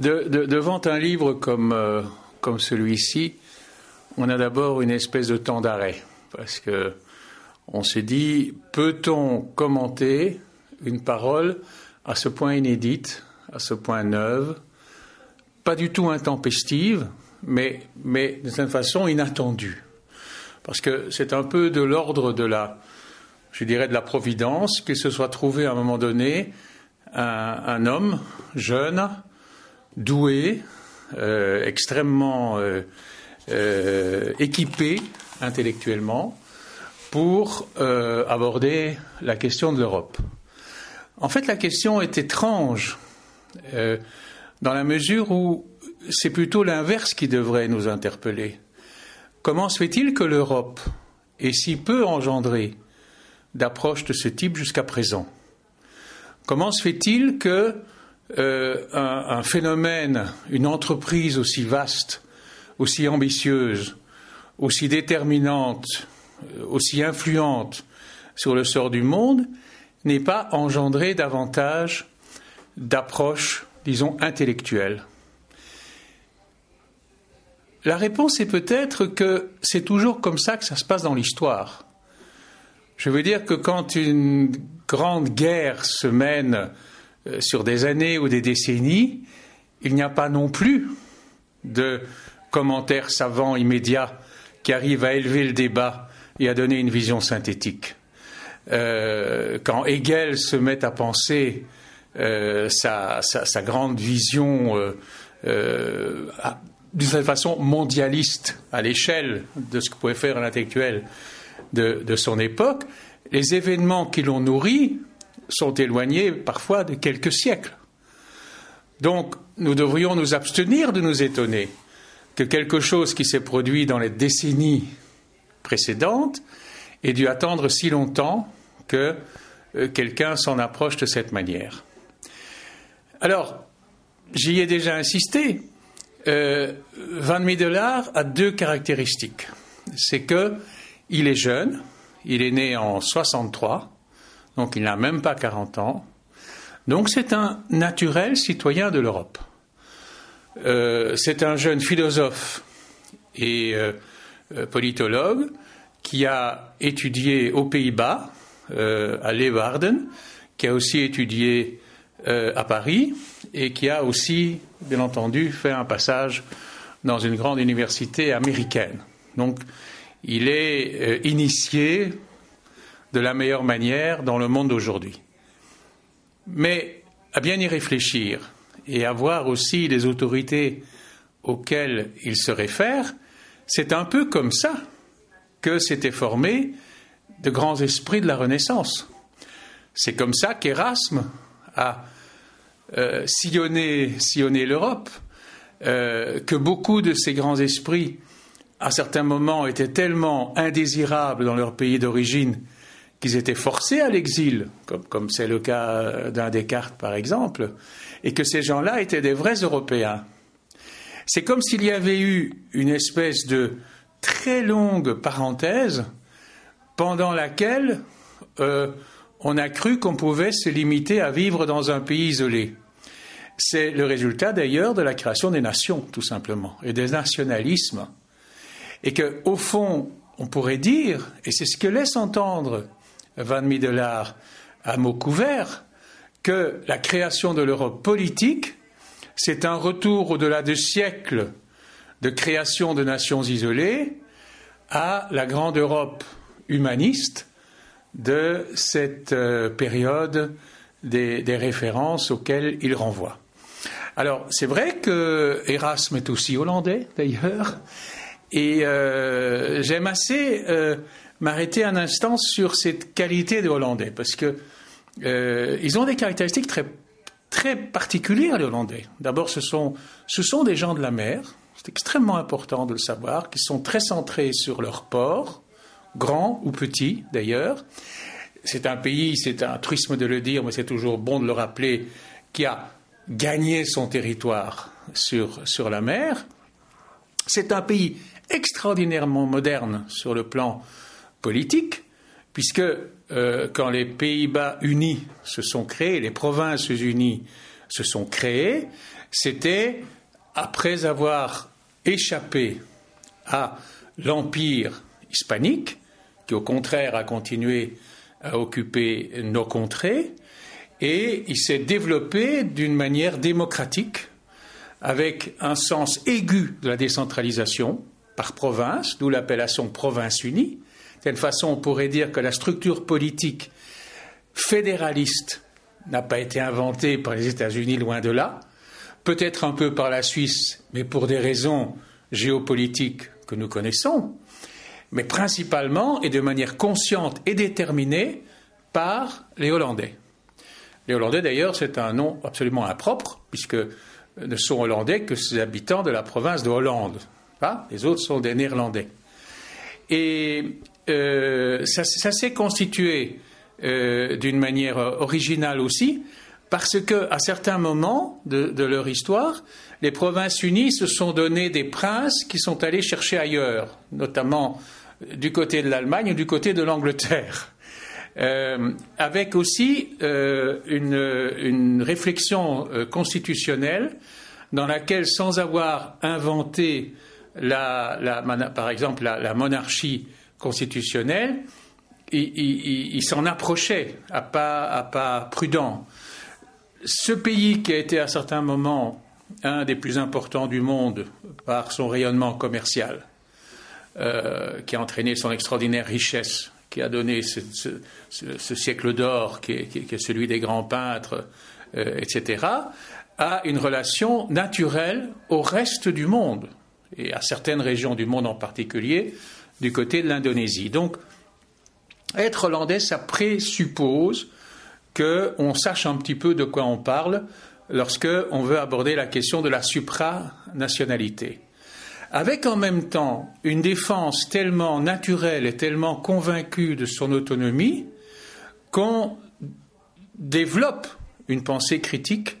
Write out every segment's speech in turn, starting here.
devant un livre comme, euh, comme celui-ci, on a d'abord une espèce de temps d'arrêt. Parce que on s'est dit, peut-on commenter une parole à ce point inédite, à ce point neuve, pas du tout intempestive, mais, mais de cette façon inattendue? Parce que c'est un peu de l'ordre de la, je dirais, de la providence qu'il se soit trouvé à un moment donné un, homme jeune, doué, euh, extrêmement euh, euh, équipé intellectuellement pour aborder la question de l'Europe. En fait, la question est étrange dans la mesure où c'est plutôt l'inverse qui devrait nous interpeller. Comment se fait-il que l'Europe ait si peu engendré d'approches de ce type jusqu'à présent? Comment se fait-il que euh, un, phénomène, une entreprise aussi vaste, aussi ambitieuse, aussi déterminante, euh, aussi influente sur le sort du monde, n'ait pas engendré davantage d'approches disons, intellectuelle La réponse est peut-être que c'est toujours comme ça que ça se passe dans l'histoire. Je veux dire que quand une grande guerre se mène sur des années ou des décennies, il n'y a pas non plus de commentaires savants immédiats qui arrivent à élever le débat et à donner une vision synthétique. Euh, quand Hegel se met à penser euh, sa, grande vision euh, euh, d'une certaine façon mondialiste à l'échelle de ce que pouvait faire un intellectuel de, de son époque, les événements qui l'ont nourri sont éloignés parfois de quelques siècles. Donc, nous devrions nous abstenir de nous étonner que quelque chose qui s'est produit dans les décennies précédentes ait dû attendre si longtemps que quelqu'un s'en approche de cette manière. Alors, j'y ai déjà insisté. Euh, Van Middelaar a deux caractéristiques. C'est que il est jeune, il est né en 63, donc il n'a même pas 40 ans. Donc c'est un naturel citoyen de l'Europe. Euh, c'est un jeune philosophe et euh, politologue qui a étudié aux Pays-Bas, à Leeuwarden, qui a aussi étudié euh, à Paris et qui a aussi, bien entendu, fait un passage dans une grande université américaine. Donc, il est euh, initié de la meilleure manière dans le monde d'aujourd'hui. Mais à bien y réfléchir et à voir aussi les autorités auxquelles il se réfère, c'est un peu comme ça que s'étaient formés de grands esprits de la Renaissance. C'est comme ça qu'Erasme a euh, sillonné, l'Europe, euh, que beaucoup de ces grands esprits, à certains moments, étaient tellement indésirables dans leur pays d'origine qu'ils étaient forcés à l'exil, comme c'est le cas d'un Descartes par exemple, et que ces gens-là étaient des vrais Européens. C'est comme s'il y avait eu une espèce de très longue parenthèse pendant laquelle euh, on a cru qu'on pouvait se limiter à vivre dans un pays isolé. C'est le résultat d'ailleurs de la création des nations, tout simplement, et des nationalismes. Et que, au fond, on pourrait dire, et c'est ce que laisse entendre Van Middelaar à mots couverts, que la création de l'Europe politique, c'est un retour au-delà de siècles de création de nations isolées à la grande Europe humaniste de cette euh, période des, références auxquelles il renvoie. Alors, c'est vrai que Erasme est aussi hollandais, d'ailleurs, et euh, j'aime assez euh, m'arrêter un instant sur cette qualité de hollandais, parce que ils ont des caractéristiques très, très particulières, les Hollandais. D'abord, ce sont, ce sont des gens de la mer, c'est extrêmement important de le savoir, qui sont très centrés sur leur port, grand ou petit d'ailleurs. C'est un pays, c'est un truisme de le dire, mais c'est toujours bon de le rappeler, qui a gagné son territoire sur, sur la mer. C'est un pays extraordinairement moderne sur le plan politique, puisque euh, quand les Pays-Bas unis se sont créés, les provinces unies se sont créés, c'était après avoir échappé à l'empire hispanique, qui au contraire a continué à occuper nos contrées, et il s'est développé d'une manière démocratique, avec un sens aigu de la décentralisation par province, d'où l'appellation province unie. Telle façon, on pourrait dire que la structure politique fédéraliste n'a pas été inventée par les États-Unis, loin de là, peut-être un peu par la Suisse, mais pour des raisons géopolitiques que nous connaissons, mais principalement et de manière consciente et déterminée par les Hollandais. Les Hollandais, d'ailleurs, c'est un nom absolument impropre, puisque ne sont hollandais que ces habitants de la province de Hollande. les autres sont des Néerlandais. Et euh, ça, s'est constitué euh, d'une manière originale aussi, parce qu'à certains moments de, leur histoire, les provinces unies se sont donné des princes qui sont allés chercher ailleurs, notamment du côté de l'Allemagne ou du côté de l'Angleterre. Euh, avec aussi euh, une, réflexion euh, constitutionnelle dans laquelle, sans avoir inventé, par exemple, la, monarchie constitutionnelle, il, s'en approchait à pas, à pas prudent. Ce pays qui a été à certains moments un des plus importants du monde par son rayonnement commercial, qui a entraîné son extraordinaire richesse, qui a donné ce, siècle d'or qui, est, celui des grands peintres, euh, etc., a une relation naturelle au reste du monde, et à certaines régions du monde en particulier, du côté de l'Indonésie. Donc, être hollandais, ça présuppose qu'on sache un petit peu de quoi on parle lorsque on veut aborder la question de la supranationalité avec en même temps une défense tellement naturelle et tellement convaincue de son autonomie qu'on développe une pensée critique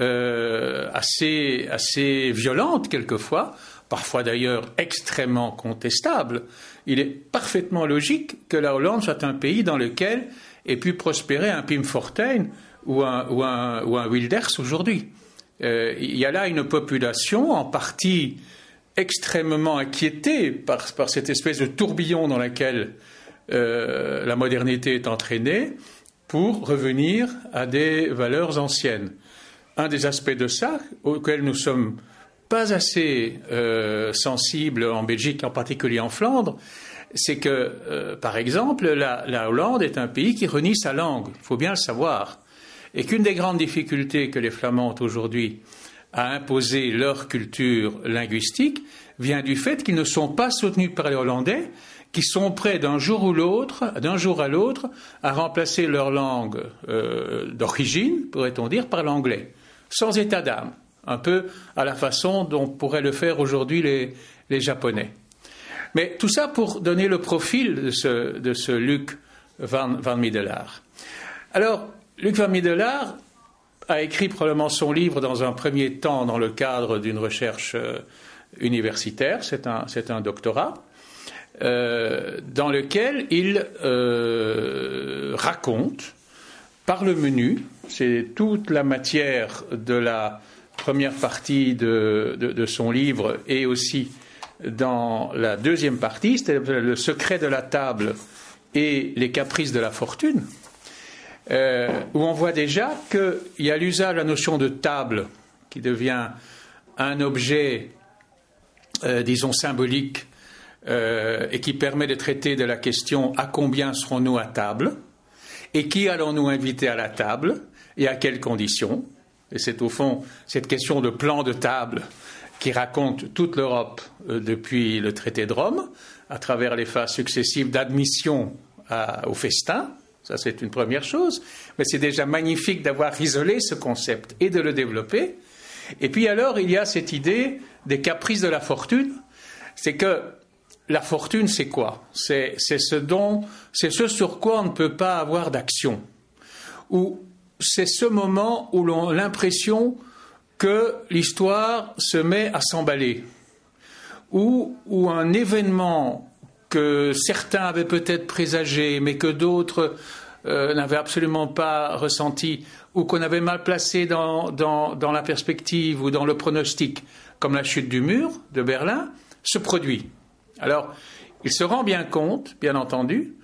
euh, assez, assez violente quelquefois, parfois d'ailleurs extrêmement contestable. Il est parfaitement logique que la Hollande soit un pays dans lequel ait pu prospérer un Pim Fortuyn ou un, ou un, Wilders aujourd'hui. Euh, il y a là une population en partie extrêmement inquiété par, cette espèce de tourbillon dans lequel euh, la modernité est entraînée pour revenir à des valeurs anciennes. Un des aspects de ça, auquel nous sommes pas assez euh, sensibles en Belgique, en particulier en Flandre, c'est que, euh, par exemple, la, la, Hollande est un pays qui renie sa langue. Il faut bien le savoir. Et qu'une des grandes difficultés que les Flamands ont aujourd'hui, à imposer leur culture linguistique vient du fait qu'ils ne sont pas soutenus par les Hollandais, qui sont prêts d'un jour ou l'autre, d'un jour à l'autre, à remplacer leur langue euh, d'origine, pourrait-on dire, par l'anglais, sans état d'âme, un peu à la façon dont pourraient le faire aujourd'hui les, Japonais. Mais tout ça pour donner le profil de ce, de ce Luc van, van Middelaar. Alors, Luc van Middelaar a écrit probablement son livre dans un premier temps dans le cadre d'une recherche euh, universitaire, c'est un, un, doctorat, euh, dans lequel il euh, raconte par le menu, c'est toute la matière de la première partie de, son livre et aussi dans la deuxième partie, c'est le secret de la table et les caprices de la fortune, euh, où on voit déjà qu'il y a l'usage de la notion de table qui devient un objet, euh, disons, symbolique euh, et qui permet de traiter de la question à combien serons-nous à table? Et qui allons-nous inviter à la table? Et à quelles conditions? Et c'est au fond cette question de plan de table qui raconte toute l'Europe depuis le traité de Rome, à travers les phases successives d'admission au festin, ça, c'est une première chose. Mais c'est déjà magnifique d'avoir isolé ce concept et de le développer. Et puis alors, il y a cette idée des caprices de la fortune. C'est que la fortune, c'est quoi? C'est, ce ce sur quoi on ne peut pas avoir d'action. Ou c'est ce moment où l'on a l'impression que l'histoire se met à s'emballer. Ou, ou un événement que certains avaient peut-être présagé, mais que d'autres n'avait absolument pas ressenti ou qu'on avait mal placé dans, dans, la perspective ou dans le pronostic, comme la chute du mur de Berlin, se produit. Alors, il se rend bien compte, bien entendu,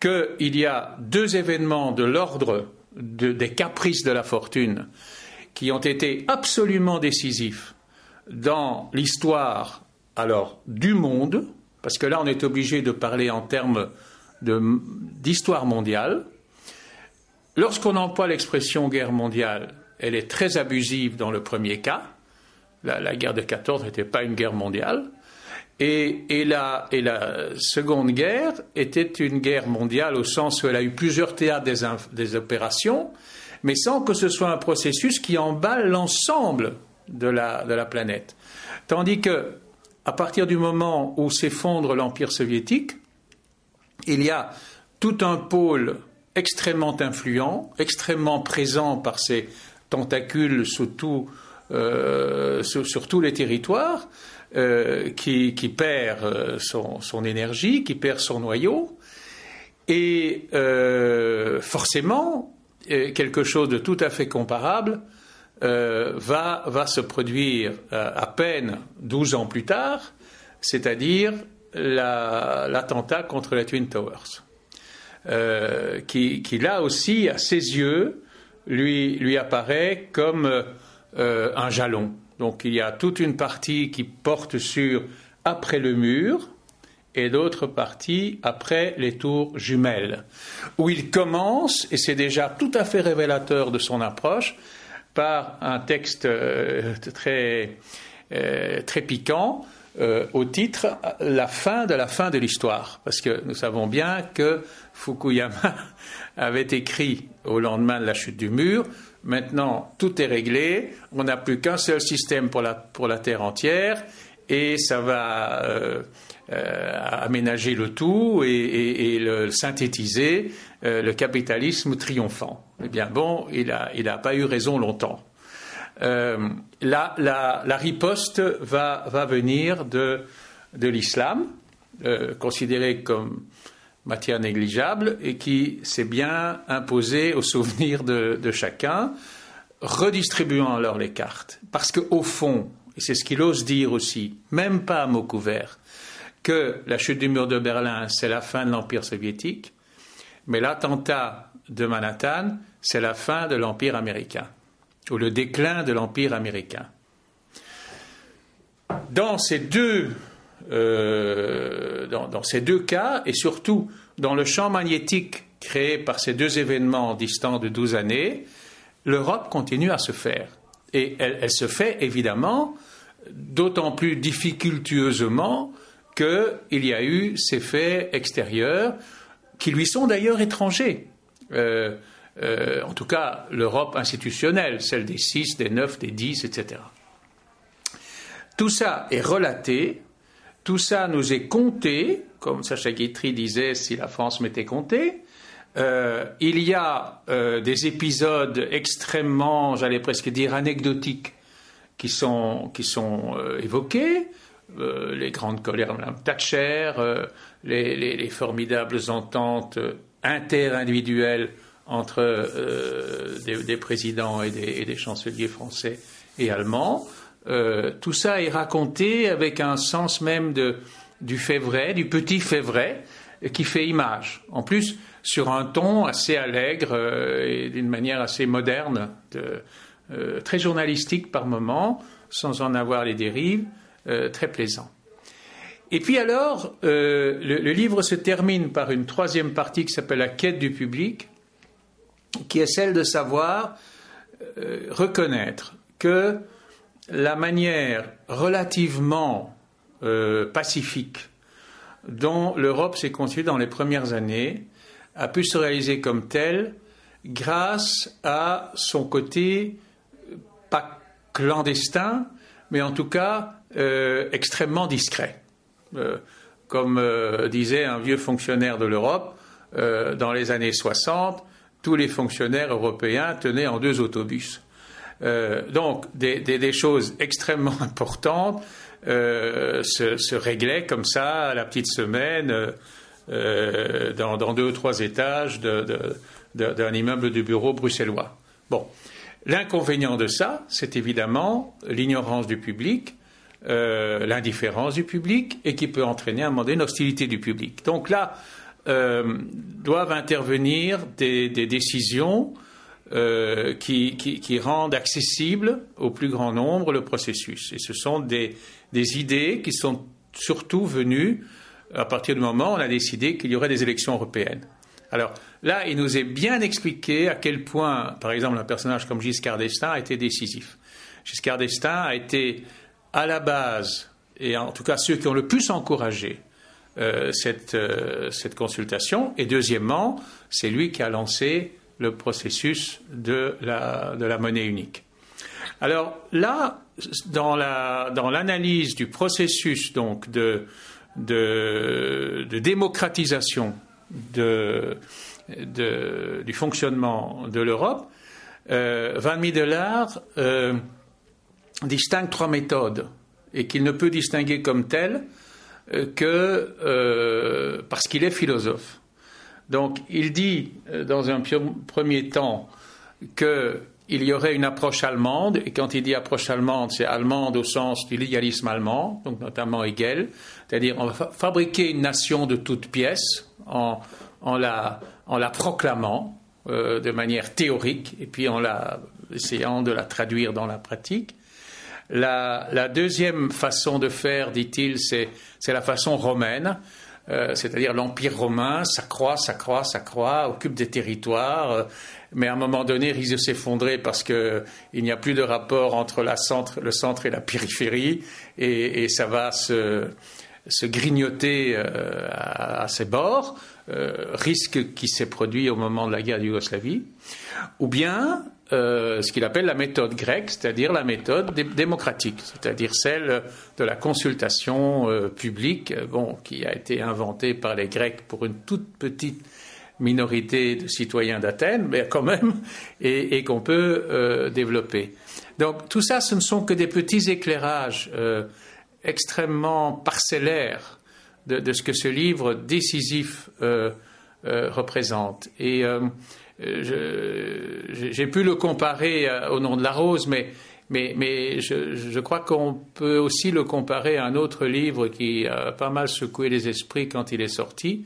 qu'il y a deux événements de l'ordre des caprices de la fortune qui ont été absolument décisifs dans l'histoire alors du monde, parce que là on est obligé de parler en termes d'histoire mondiale. Lorsqu'on emploie l'expression guerre mondiale, elle est très abusive dans le premier cas. La, guerre de 14 n'était pas une guerre mondiale. Et, la, Seconde Guerre était une guerre mondiale au sens où elle a eu plusieurs théâtres des, opérations, mais sans que ce soit un processus qui emballe l'ensemble de la, planète. Tandis que, à partir du moment où s'effondre l'Empire soviétique, il y a tout un pôle extrêmement influent, extrêmement présent par ses tentacules euh, sur tous les territoires, euh, qui, perd euh, son, énergie, qui perd son noyau, et forcément, quelque chose de tout à fait comparable va, se produire à peine 12 ans plus tard, c'est-à-dire l'attentat contre la Twin Towers. Qui, là aussi, à ses yeux, lui apparaît comme euh, un jalon. Donc il y a toute une partie qui porte sur après le mur et d'autres parties après les tours jumelles, où il commence, et c'est déjà tout à fait révélateur de son approche, par un texte euh, très, très piquant, euh, au titre La fin de la fin de l'histoire. Parce que nous savons bien que Fukuyama avait écrit au lendemain de la chute du mur Maintenant, tout est réglé, on n'a plus qu'un seul système pour la, pour la Terre entière, et ça va euh, euh, aménager le tout et, synthétiser, le capitalisme triomphant. Eh bien, bon, il n'a il a pas eu raison longtemps. Euh, la, la, riposte va, va venir de, de l'islam, euh, considéré comme matière négligeable et qui s'est bien imposé au souvenir de, de chacun, redistribuant alors les cartes. Parce qu'au fond, et c'est ce qu'il ose dire aussi, même pas à mot couvert, que la chute du mur de Berlin, c'est la fin de l'Empire soviétique, mais l'attentat de Manhattan, c'est la fin de l'Empire américain ou le déclin de l'Empire américain. Dans ces deux, euh, dans, ces deux cas, et surtout dans le champ magnétique créé par ces deux événements distants de 12 années, l'Europe continue à se faire. Et elle, se fait évidemment d'autant plus difficultueusement qu'il y a eu ces faits extérieurs qui lui sont d'ailleurs étrangers. Euh, euh, en tout cas l'Europe institutionnelle, celle des six, des neuf, des dix, etc. Tout ça est relaté, tout ça nous est compté, comme Sacha Guitry disait si la France m'était comptée. Euh, il y a euh, des épisodes extrêmement, j'allais presque dire, anecdotiques qui sont, sont évoqués. les grandes colères de Mme Thatcher, les, les, formidables ententes interindividuelles entre euh, des, présidents et des, chanceliers français et allemands. Euh, tout ça est raconté avec un sens même du fait vrai, du petit fait vrai, qui fait image. En plus, sur un ton assez allègre euh, et d'une manière assez moderne, très journalistique par moments, sans en avoir les dérives, très plaisant. Et puis alors, le, livre se termine par une troisième partie qui s'appelle La quête du public, qui est celle de savoir euh, reconnaître que la manière relativement euh, pacifique dont l'Europe s'est constituée dans les premières années a pu se réaliser comme telle grâce à son côté pas clandestin, mais en tout cas euh, extrêmement discret. comme disait un vieux fonctionnaire de l'Europe, dans les années 60, tous les fonctionnaires européens tenaient en deux autobus. Euh, donc des, choses extrêmement importantes euh, se, réglaient comme ça à la petite semaine euh, dans, deux ou trois étages d'un immeuble de bureau bruxellois. Bon, l'inconvénient de ça, c'est évidemment l'ignorance du public, l'indifférence du public, et qui peut entraîner à un moment donné une hostilité du public. Donc là, doivent intervenir des, décisions euh, qui, rendent accessible au plus grand nombre le processus. Et ce sont des, idées qui sont surtout venues à partir du moment où on a décidé qu'il y aurait des élections européennes. Alors là, il nous est bien expliqué à quel point, par exemple, un personnage comme Giscard d'Estaing a été décisif. Giscard d'Estaing a été à la base, et en tout cas ceux qui ont le plus encouragé euh, euh, cette, consultation, et deuxièmement, c'est lui qui a lancé le processus de la, de la monnaie unique. Alors là, dans l'analyse dans du processus donc de, de, démocratisation de, du fonctionnement de l'Europe, euh, Van Middelaar euh, distingue trois méthodes et qu'il ne peut distinguer comme telles euh, que euh, parce qu'il est philosophe. Donc il dit dans un premier temps que il y aurait une approche allemande, et quand il dit approche allemande, c'est allemande au sens du légalisme allemand, donc notamment Hegel, c'est-à-dire on va fabriquer une nation de toutes pièces en, la, proclamant euh, de manière théorique et puis en la, essayant de la traduire dans la pratique. La, deuxième façon de faire, dit-il, c'est la façon romaine, euh, c'est-à-dire l'Empire romain, ça croît, ça croît, ça croît, occupe des territoires, euh, mais à un moment donné risque de s'effondrer parce qu'il n'y a plus de rapport entre le centre et la périphérie, et, ça va se, grignoter euh, à, ses bords, risque qui s'est produit au moment de la guerre de Yougoslavie, ou bien euh, ce qu'il appelle la méthode grecque, c'est-à-dire la méthode démocratique, c'est-à-dire celle de la consultation euh, publique, euh, bon, qui a été inventée par les Grecs pour une toute petite minorité de citoyens d'Athènes, mais quand même, et, qu'on peut développer. Donc tout ça, ce ne sont que des petits éclairages extrêmement parcellaires de, de, ce que ce livre décisif représente. Et j'ai pu le comparer euh, au nom de la rose, mais, mais, mais je, je, crois qu'on peut aussi le comparer à un autre livre qui a pas mal secoué les esprits quand il est sorti,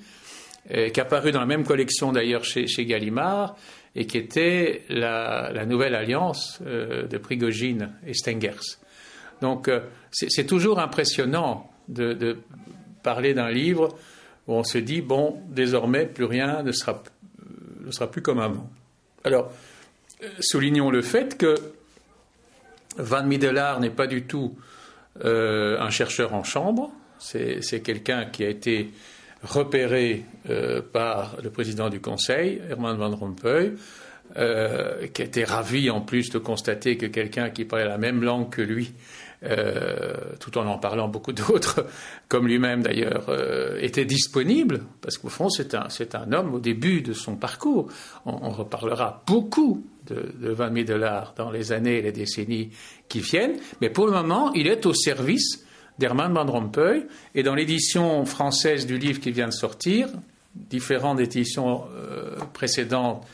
euh, qui est apparu dans la même collection d'ailleurs chez, chez, Gallimard, et qui était la, nouvelle alliance euh, de Prigogine et Stengers. Donc c'est toujours impressionnant de, de parler d'un livre où on se dit, bon, désormais, plus rien ne sera ne sera plus comme avant. Alors, euh, soulignons le fait que Van Middelaar n'est pas du tout euh, un chercheur en chambre, c'est quelqu'un qui a été repéré euh, par le président du Conseil, Herman Van Rompuy, qui a été ravi en plus de constater que quelqu'un qui parlait la même langue que lui euh, tout en en parlant beaucoup d'autres, comme lui-même d'ailleurs, euh, était disponible, parce qu'au fond c'est un, c'est un homme au début de son parcours. On, reparlera beaucoup de, de Van Middelaar dans les années et les décennies qui viennent, mais pour le moment il est au service d'Herman Van Rompuy, et dans l'édition française du livre qui vient de sortir, différentes éditions euh, précédentes,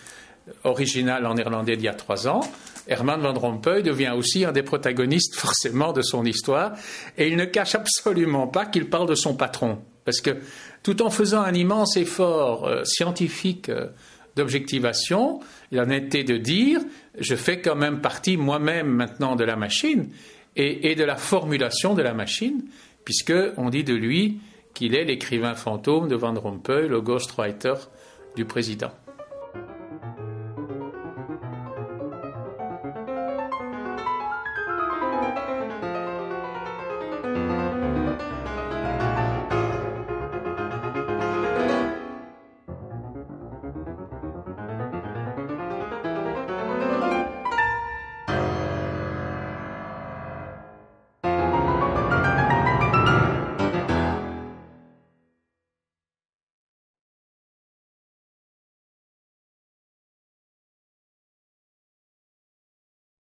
originales en néerlandais d'il y a trois ans, Herman Van Rompuy devient aussi un des protagonistes forcément de son histoire, et il ne cache absolument pas qu'il parle de son patron, parce que tout en faisant un immense effort euh, scientifique euh, d'objectivation, il en était de dire, je fais quand même partie moi-même maintenant de la machine et, de la formulation de la machine, puisque on dit de lui qu'il est l'écrivain fantôme de Van Rompuy, le ghostwriter du président.